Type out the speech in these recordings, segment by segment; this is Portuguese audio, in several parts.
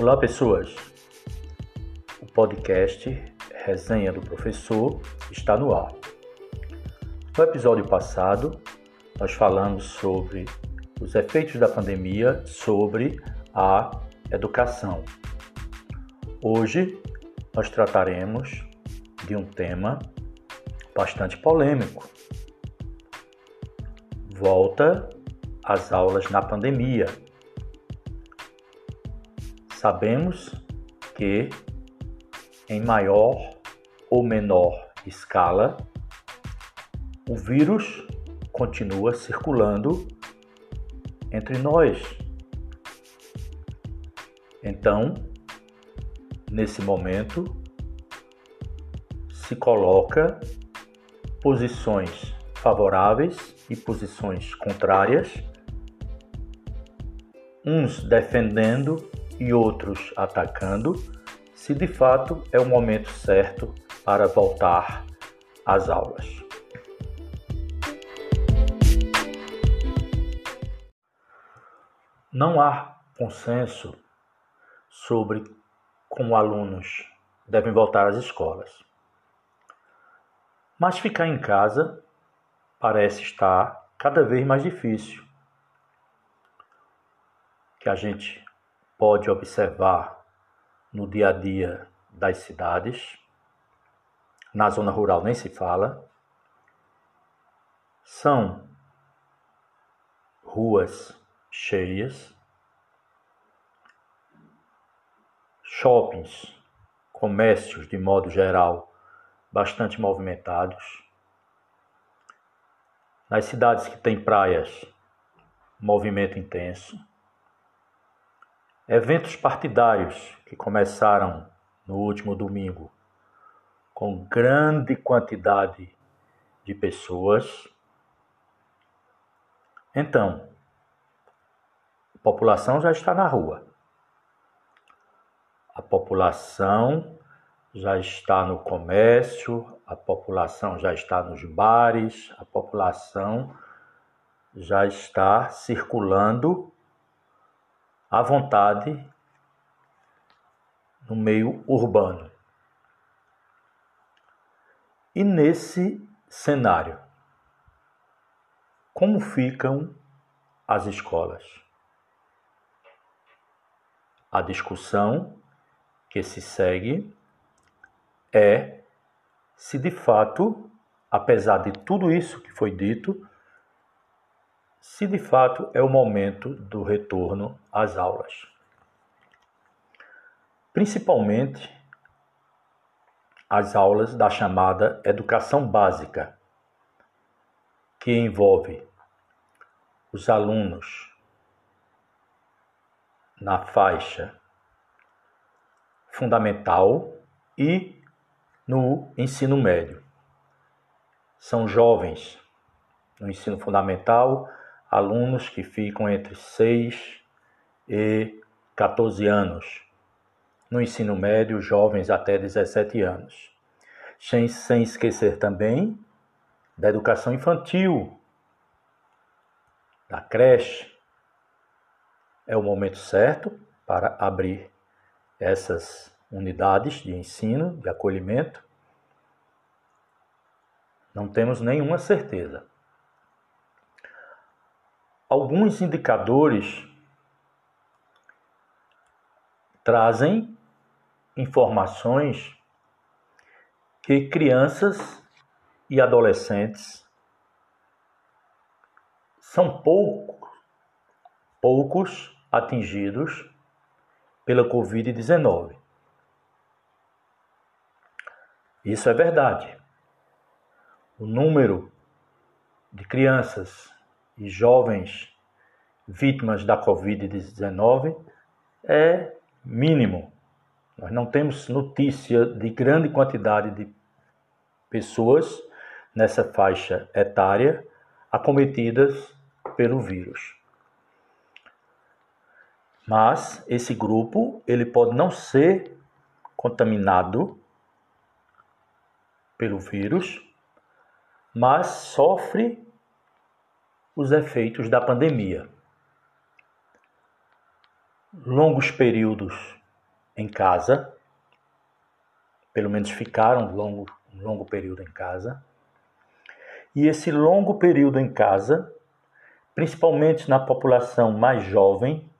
Olá, pessoas. O podcast Resenha do Professor está no ar. No episódio passado, nós falamos sobre os efeitos da pandemia sobre a educação. Hoje, nós trataremos de um tema bastante polêmico. Volta às aulas na pandemia Sabemos que em maior ou menor escala, o vírus continua circulando entre nós. Então, nesse momento, se coloca posições favoráveis e posições contrárias, uns defendendo e outros atacando, se de fato é o momento certo para voltar às aulas. Não há consenso sobre como alunos devem voltar às escolas. Mas ficar em casa parece estar cada vez mais difícil. Que a gente pode observar no dia a dia das cidades, na zona rural nem se fala, são ruas cheias, shoppings, comércios de modo geral bastante movimentados. Nas cidades que têm praias, movimento intenso. Eventos partidários que começaram no último domingo com grande quantidade de pessoas. Então, a população já está na rua. A população já está no comércio, a população já está nos bares, a população já está circulando à vontade no meio urbano. E nesse cenário, como ficam as escolas? A discussão que se segue é se de fato, apesar de tudo isso que foi dito, se de fato é o momento do retorno às aulas. Principalmente as aulas da chamada educação básica, que envolve os alunos na faixa fundamental e no ensino médio. São jovens no ensino fundamental alunos que ficam entre 6 e 14 anos. No ensino médio, jovens até 17 anos. Sem, sem esquecer também da educação infantil, da creche. É o momento certo para abrir essas unidades de ensino, de acolhimento. Não temos nenhuma certeza alguns indicadores trazem informações que crianças e adolescentes são pouco, poucos atingidos pela Covid-19. Isso é verdade. O número de crianças e jovens vítimas da Covid-19 é mínimo. Nós não temos notícia de grande quantidade de pessoas nessa faixa etária acometidas pelo vírus. Mas esse grupo ele pode não ser contaminado pelo vírus, mas sofre os efeitos da pandemia. Longos períodos em casa, pelo menos ficaram um longo, um longo período em casa. E esse longo período em casa, principalmente na população mais jovem,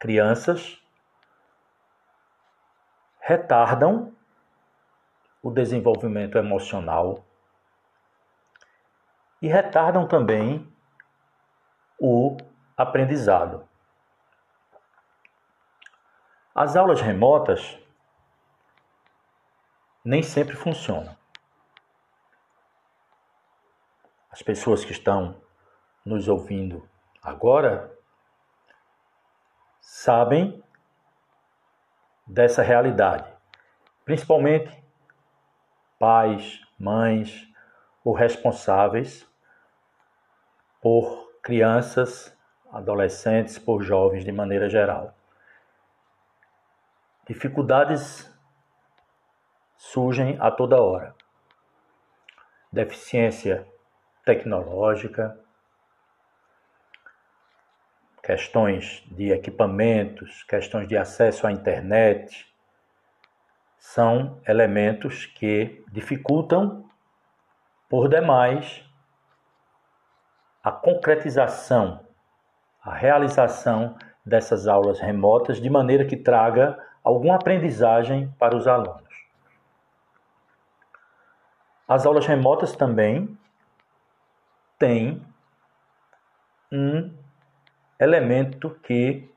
crianças, retardam o desenvolvimento emocional e retardam também o aprendizado. As aulas remotas nem sempre funcionam. As pessoas que estão nos ouvindo agora sabem dessa realidade, principalmente pais, mães ou responsáveis por crianças, adolescentes, por jovens de maneira geral. Dificuldades surgem a toda hora. Deficiência tecnológica, questões de equipamentos, questões de acesso à internet, são elementos que dificultam por demais a concretização, a realização dessas aulas remotas de maneira que traga alguma aprendizagem para os alunos. As aulas remotas também têm um elemento que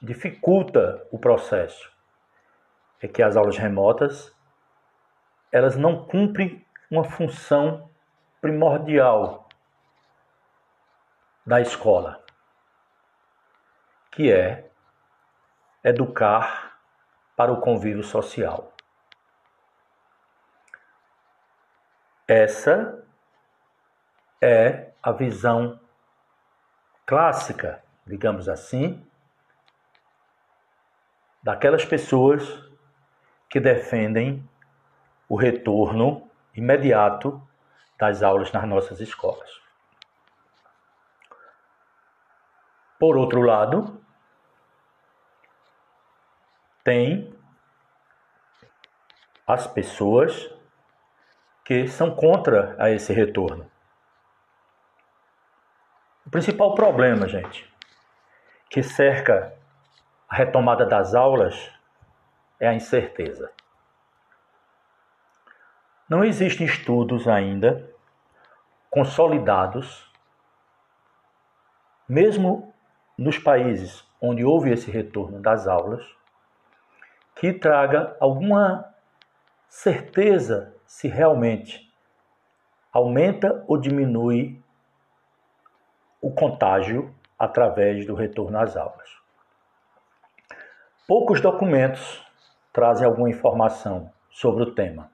dificulta o processo. É que as aulas remotas elas não cumprem uma função primordial da escola, que é educar para o convívio social. Essa é a visão clássica, digamos assim, daquelas pessoas que defendem o retorno imediato das aulas nas nossas escolas. Por outro lado, tem as pessoas que são contra a esse retorno. O principal problema, gente, que cerca a retomada das aulas é a incerteza. Não existem estudos ainda consolidados, mesmo nos países onde houve esse retorno das aulas, que traga alguma certeza se realmente aumenta ou diminui o contágio através do retorno às aulas. Poucos documentos trazem alguma informação sobre o tema.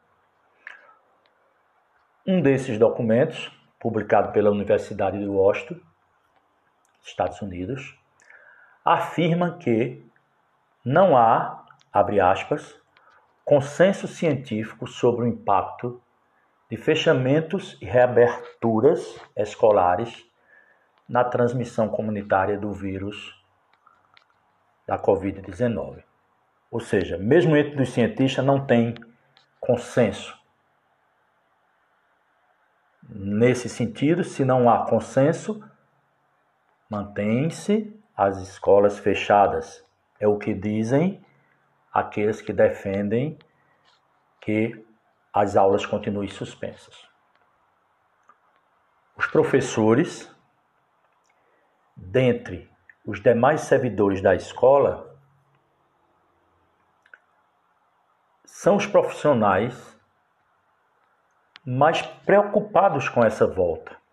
Um desses documentos, publicado pela Universidade de Washington, Estados Unidos, afirma que não há abre aspas, consenso científico sobre o impacto de fechamentos e reaberturas escolares na transmissão comunitária do vírus da Covid-19. Ou seja, mesmo entre os cientistas não tem consenso. Nesse sentido, se não há consenso, mantém-se as escolas fechadas. É o que dizem aqueles que defendem que as aulas continuem suspensas. Os professores, dentre os demais servidores da escola, são os profissionais mais preocupados com essa volta.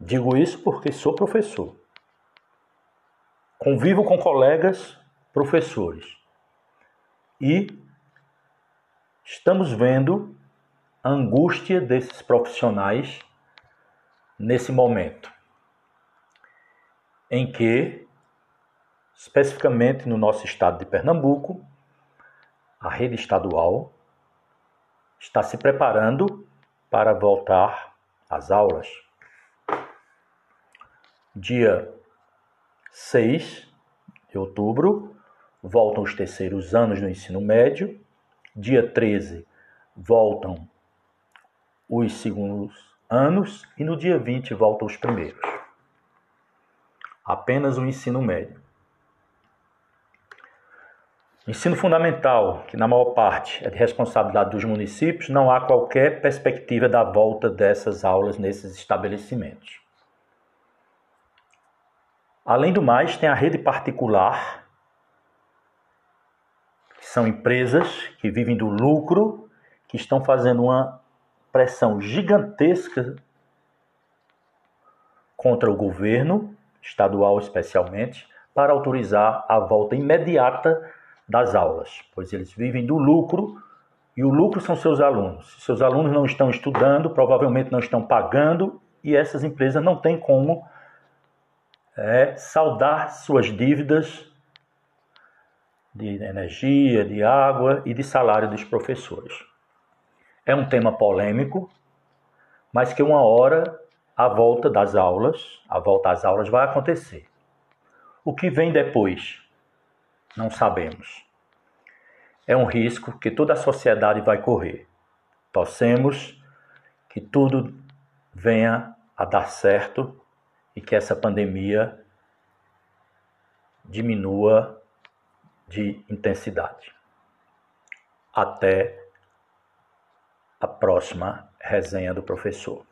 Digo isso porque sou professor. Convivo com colegas professores. E estamos vendo a angústia desses profissionais nesse momento, em que, especificamente no nosso estado de Pernambuco, a rede estadual está se preparando para voltar às aulas. Dia 6 de outubro, voltam os terceiros anos do ensino médio. Dia 13, voltam os segundos anos. E no dia 20, voltam os primeiros. Apenas o ensino médio. Ensino fundamental, que na maior parte é de responsabilidade dos municípios, não há qualquer perspectiva da volta dessas aulas nesses estabelecimentos. Além do mais, tem a rede particular, que são empresas que vivem do lucro, que estão fazendo uma pressão gigantesca contra o governo, estadual especialmente, para autorizar a volta imediata das aulas, pois eles vivem do lucro e o lucro são seus alunos. Seus alunos não estão estudando, provavelmente não estão pagando e essas empresas não têm como é, saldar suas dívidas de energia, de água e de salário dos professores. É um tema polêmico, mas que uma hora a volta das aulas, a volta às aulas vai acontecer. O que vem depois? Não sabemos. É um risco que toda a sociedade vai correr. Torcemos que tudo venha a dar certo e que essa pandemia diminua de intensidade. Até a próxima resenha do professor.